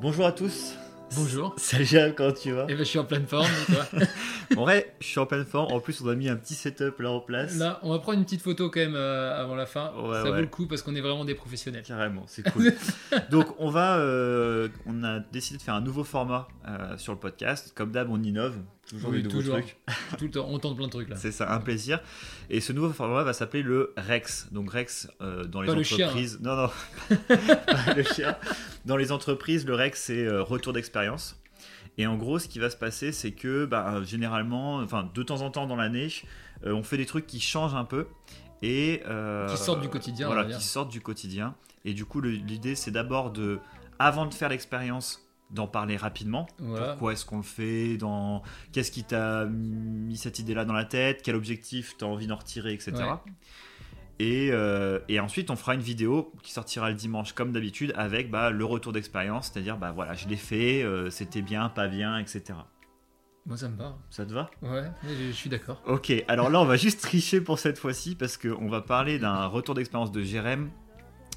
Bonjour à tous. Bonjour. Salut Jérôme, comment tu vas? Eh ben, je suis en pleine forme, toi? En vrai, je suis en pleine forme. En plus, on a mis un petit setup là en place. Là, on va prendre une petite photo quand même euh, avant la fin. Ouais, Ça ouais. vaut le coup parce qu'on est vraiment des professionnels. Carrément, c'est cool. Donc, on va, euh, on a décidé de faire un nouveau format euh, sur le podcast. Comme d'hab, on innove. Toujours Oui, des nouveaux toujours. trucs. Tout le temps, on tente plein de trucs là. C'est ça, un plaisir. Et ce nouveau format va s'appeler le Rex. Donc Rex euh, dans les Pas le chien, hein. entreprises. Non, non, pas le chien. Dans les entreprises, le Rex c'est euh, retour d'expérience. Et en gros, ce qui va se passer, c'est que bah, généralement, enfin de temps en temps dans l'année, euh, on fait des trucs qui changent un peu et Qui sortent du quotidien, Voilà, qui sortent du quotidien. Et du coup, l'idée, c'est d'abord de, avant de faire l'expérience, d'en parler rapidement. Voilà. Pourquoi est-ce qu'on le fait dans... Qu'est-ce qui t'a mis cette idée-là dans la tête? Quel objectif t'as envie d'en retirer, etc. Ouais. Et, euh, et ensuite, on fera une vidéo qui sortira le dimanche, comme d'habitude, avec bah, le retour d'expérience, c'est-à-dire, bah voilà, je l'ai fait, euh, c'était bien, pas bien, etc. Moi, ça me va. Ça te va? Ouais, je, je suis d'accord. Ok, alors là, on va juste tricher pour cette fois-ci, parce qu'on va parler d'un retour d'expérience de Jérém,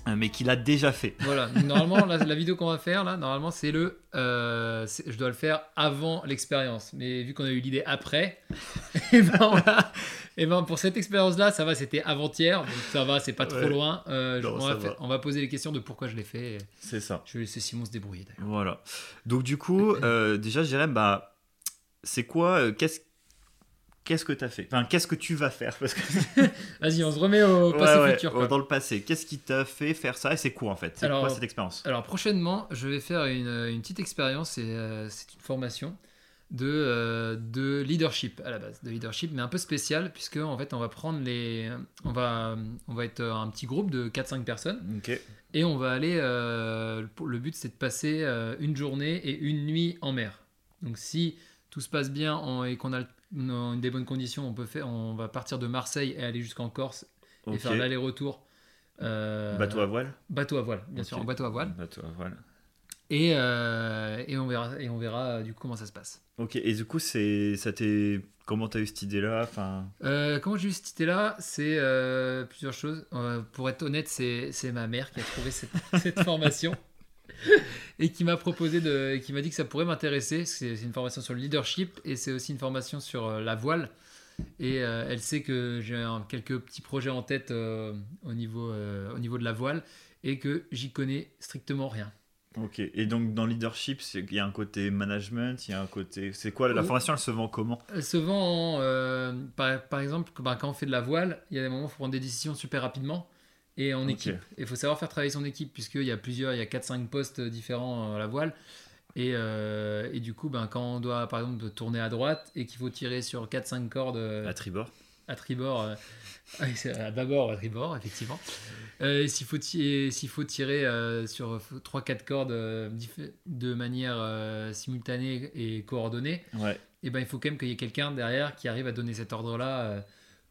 mais qu'il a déjà fait. Voilà, normalement, la, la vidéo qu'on va faire là, normalement, c'est le. euh, c'est- je dois le faire avant l'expérience. Mais vu qu'on a eu l'idée après, et ben, on va- et ben, pour cette expérience-là, ça va, c'était avant-hier, donc ça va, c'est pas trop Ouais. loin. Euh, je- on, va on poser les questions de pourquoi je l'ai fait. C'est ça. Je vais laisser Simon se débrouiller d'ailleurs. Voilà. Donc du coup, euh, déjà, Jérém, bah, c'est quoi euh, Qu'est-ce qu'est-ce que tu as fait? Enfin, qu'est-ce que tu vas faire? Parce que Vas-y, on se remet au passé Ouais, ouais, futur. quoi. dans le passé, qu'est-ce qui t'a fait faire ça? Et c'est quoi en fait? C'est quoi cette expérience? Alors prochainement, je vais faire une, une petite expérience, et euh, c'est une formation de, euh, de leadership à la base, de leadership, mais un peu spécial puisque en fait on va prendre les, on va, on va être un petit groupe de 4-5 personnes Ok. et on va aller, euh, le but c'est de passer euh, une journée et une nuit en mer. Donc si tout se passe bien en- et qu'on a une- des bonnes conditions, on peut faire, on va partir de Marseille et aller jusqu'en Corse et Ok. faire l'aller-retour. euh, Bateau à voile Bateau à voile, bien sûr, en bateau à voile. Bateau à voile. Et, euh, et on verra, et on verra euh, du coup comment ça se passe. Ok. Et du coup, c'est ça t'est comment t'as eu cette idée-là Enfin? Euh, comment j'ai eu cette idée-là C'est plusieurs choses. Pour être honnête, c'est c'est ma mère qui a trouvé cette, cette formation et qui m'a proposé de, qui m'a dit que ça pourrait m'intéresser. C'est une formation sur le leadership et c'est aussi une formation sur euh, la voile. Et euh, elle sait que j'ai quelques petits projets en tête euh, au, niveau, euh, au niveau de la voile et que j'y connais strictement rien. Ok. Et donc dans leadership, il y a un côté management, il y a un côté. C'est quoi la formation Elle se vend comment? Elle se vend, en, par, par exemple, bah, quand on fait de la voile, il y a des moments où il faut prendre des décisions super rapidement et en équipe. Il faut savoir faire travailler son équipe, puisqu'il y a plusieurs, il y a 4-5 postes différents à la voile. Et, euh, et du coup, ben, quand on doit, par exemple, tourner à droite et qu'il faut tirer sur 4-5 cordes euh, À tribord. à tribord, euh, c'est à tribord, effectivement. Euh, S'il faut, faut tirer euh, sur 3-4 cordes euh, de manière euh, simultanée et coordonnée, Ouais. et ben il faut quand même qu'il y ait quelqu'un derrière qui arrive à donner cet ordre-là euh,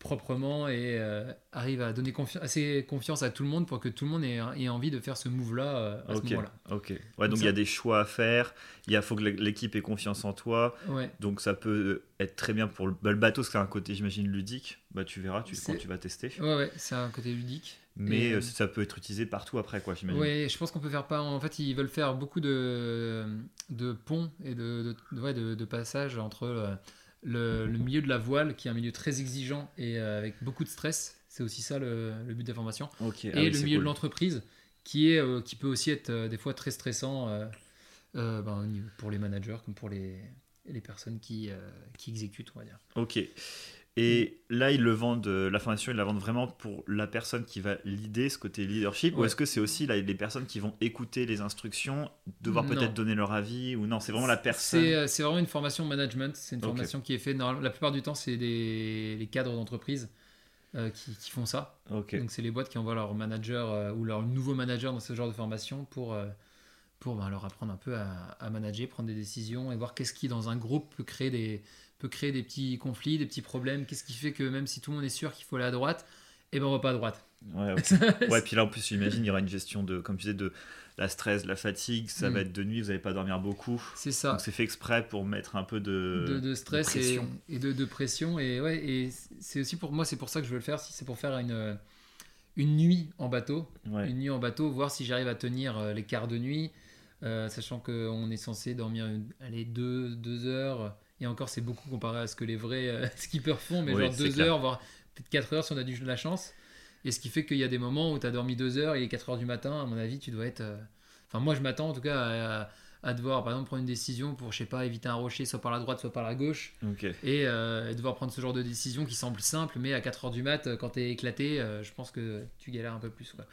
proprement et euh, arrive à donner confi- assez confiance à tout le monde pour que tout le monde ait, ait envie de faire ce move-là euh, à ce moment-là. Ok. Ouais. Donc il y a des choix à faire. Il faut que l'équipe ait confiance en toi. Ouais. Donc ça peut être très bien pour le, bah, le bateau, parce que c'est un côté, j'imagine, ludique. Bah tu verras, tu, quand tu vas tester. Ouais, ouais, c'est un côté ludique. Mais Et, euh, euh, ça peut être utilisé partout après, quoi, j'imagine. Oui, je pense qu'on peut faire pas. En fait, ils veulent faire beaucoup de, de ponts et de, de, ouais, de, passages entre euh, le, le milieu de la voile, qui est un milieu très exigeant et euh, avec beaucoup de stress. C'est aussi ça le, le but de la formation. Ah et oui, le milieu cool. de l'entreprise, qui, est, euh, qui peut aussi être euh, des fois très stressant euh, ben, pour les managers comme pour les, les personnes qui, qui exécutent, on va dire. Ok. Et là, ils le vendent, euh, la formation, ils la vendent vraiment pour la personne qui va leader ce côté leadership Ou est-ce que c'est aussi là, les personnes qui vont écouter les instructions, devoir peut-être donner leur avis Ou non, c'est vraiment la personne C'est euh, c'est vraiment une formation management. C'est une formation qui est faite. La plupart du temps, c'est les cadres d'entreprise euh, qui, qui font ça. Donc, c'est les boîtes qui envoient leur manager euh, ou leur nouveau manager dans ce genre de formation pour, euh, pour ben, leur apprendre un peu à, à manager, prendre des décisions et voir qu'est-ce qui, dans un groupe, peut créer des, peut créer des petits conflits, des petits problèmes. Qu'est-ce qui fait que même si tout le monde est sûr qu'il faut aller à droite, eh ben, on va pas à droite. Ouais, ok. ouais, puis là, en plus, j'imagine, il y aura une gestion de, comme tu disais, de la stress, de la fatigue. Ça Mm. va être de nuit, vous n'allez pas dormir beaucoup. C'est ça. Donc c'est fait exprès pour mettre un peu de, de, de stress et, pression. et de, de pression et ouais et c'est aussi pour moi c'est pour ça que je veux le faire si c'est pour faire une une nuit en bateau Ouais. une nuit en bateau voir si j'arrive à tenir euh, les quarts de nuit euh, sachant qu'on est censé dormir une, allez, deux, deux heures. Et encore, c'est beaucoup comparé à ce que les vrais euh, skippers font, mais Oui, genre c'est deux clair. heures, voire peut-être 4 heures si on a du de la chance. Et ce qui fait qu'il y a des moments où tu as dormi deux heures et il est 4 heures du matin, à mon avis, tu dois être. euh, Enfin, moi, je m'attends en tout cas à, à devoir, par exemple, prendre une décision pour, je sais pas, éviter un rocher, soit par la droite, soit par la gauche. Et euh, devoir prendre ce genre de décision qui semble simple, mais à 4 heures du mat, quand t'es éclaté, euh, je pense que tu galères un peu plus. Quoi.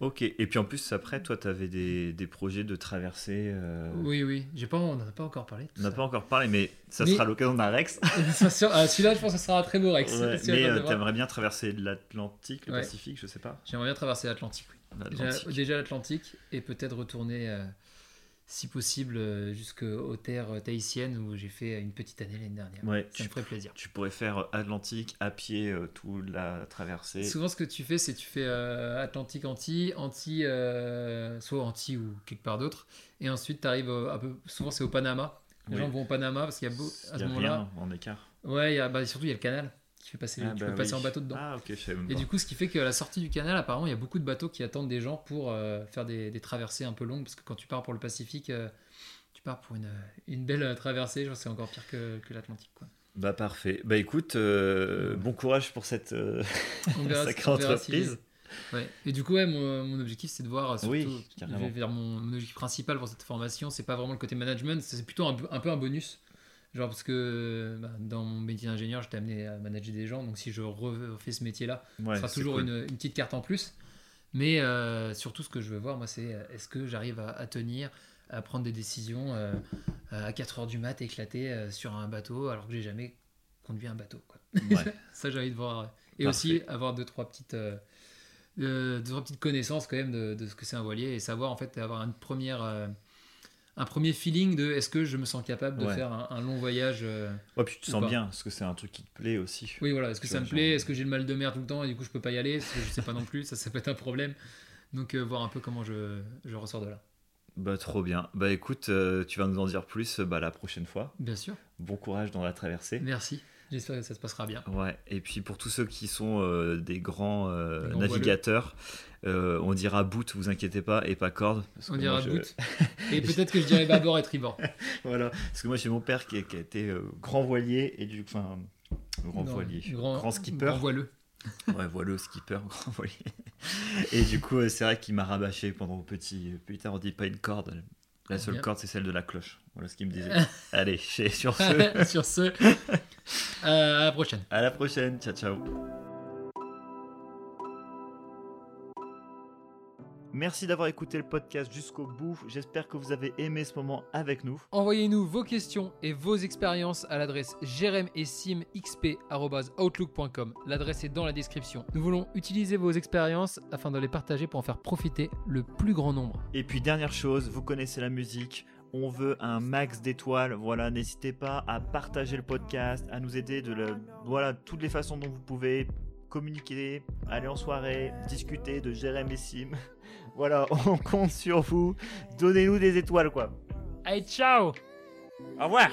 Ok. Et puis en plus, après, toi, tu avais des, des projets de traversée. euh, Oui, oui, j'ai pas, on n'en a pas encore parlé. On n'a pas encore parlé, mais ça Mais- sera l'occasion d'un Rex. Ah, Celui-là, je pense que ce sera un très beau Rex. Ouais, mais euh, ai vraiment- t'aimerais bien traverser l'Atlantique, le Ouais. Pacifique, je sais pas. J'aimerais bien traverser l'Atlantique. oui. Déjà, L'Atlantique. déjà l'Atlantique et peut-être retourner, euh, si possible, euh, jusqu'aux terres tahitiennes où j'ai fait une petite année l'année dernière. Ouais, Ça tu, me ferait plaisir. tu pourrais faire euh, Atlantique à pied euh, toute la traversée. Souvent, ce que tu fais, c'est tu fais euh, Atlantique Antilles, Antilles, euh, soit Antilles ou quelque part d'autre, et ensuite tu arrives un peu. Souvent, c'est au Panama. Les Oui. gens vont au Panama parce qu'il y a beau, à ce y a moment-là. rien en écart. Ouais, il y a, bah, surtout il y a le canal qui fait passer. Ah, tu bah peux passer en bateau dedans. Ah, Et du coup, ce qui fait qu'à la sortie du canal, apparemment, il y a beaucoup de bateaux qui attendent des gens pour euh, faire des, des traversées un peu longues. Parce que quand tu pars pour le Pacifique, euh, tu pars pour une, une belle euh, traversée. Je pense que c'est encore pire que, que l'Atlantique. quoi. Bah parfait. Bah écoute, euh, bon courage pour cette verra- sacrée si entreprise. Ouais. Et du coup, ouais, mon, mon objectif, c'est de voir surtout, Oui, je carrément. vais vers mon, mon objectif principal pour cette formation. C'est pas vraiment le côté management, c'est plutôt un, un peu un bonus. Genre parce que bah, dans mon métier d'ingénieur, j'étais amené à manager des gens. Donc si je refais ce métier-là, Ouais, ce sera toujours cool. une, une petite carte en plus. Mais euh, surtout, ce que je veux voir, moi, c'est euh, est-ce que j'arrive à, à tenir, à prendre des décisions euh, à 4 heures du mat, éclaté euh, sur un bateau, alors que j'ai jamais conduit un bateau. Quoi. Ouais. Ça, j'ai envie de voir. Et Parfait. aussi avoir deux trois petites, deux, trois petites connaissances quand même de, de ce que c'est un voilier et savoir en fait avoir une première, un premier feeling de est-ce que je me sens capable de Ouais. faire un, un long voyage. euh, Ouais, puis tu te sens pas. bien, parce que c'est un truc qui te plaît aussi. oui, voilà. Est-ce que Tu ça me plaît Est-ce que j'ai le mal de mer tout le temps et du coup je peux pas y aller Parce que je sais pas non plus. Ça, ça peut être un problème. Donc euh, voir un peu comment je, je ressors de là. Bah trop bien. Bah écoute, euh, tu vas nous en dire plus bah, la prochaine fois. Bien sûr. Bon courage dans la traversée. Merci. J'espère que ça se passera bien. Ouais, et puis pour tous ceux qui sont euh, des grands euh, navigateurs, euh, on dira boot, vous inquiétez pas, et pas corde. On dira je- boot. Et peut-être que je dirais bâbord et tribord. Voilà, parce que moi j'ai mon père qui, qui a été grand voilier et du enfin grand Non, voilier, Grand, grand skipper, Grand voileux. ouais voileux skipper, grand voilier. Et du coup c'est vrai qu'il m'a rabâché pendant petit, plus tard on dit pas une corde, la seule corde c'est celle de la cloche. Voilà ce qu'il me disait. Allez, sur ce, Sur ce, euh, à la prochaine. à la prochaine, ciao ciao. Merci d'avoir écouté le podcast jusqu'au bout. J'espère que vous avez aimé ce moment avec nous. Envoyez-nous vos questions et vos expériences à l'adresse jeremessimxp.outlook.com. L'adresse est dans la description. Nous voulons utiliser vos expériences afin de les partager pour en faire profiter le plus grand nombre. Et puis dernière chose, vous connaissez la musique, on veut un max d'étoiles. Voilà, n'hésitez pas à partager le podcast, à nous aider de le, voilà toutes les façons dont vous pouvez communiquer, aller en soirée, discuter de Jérém et Sim. Voilà, on compte sur vous. Donnez-nous des étoiles quoi. Allez, ciao Au revoir.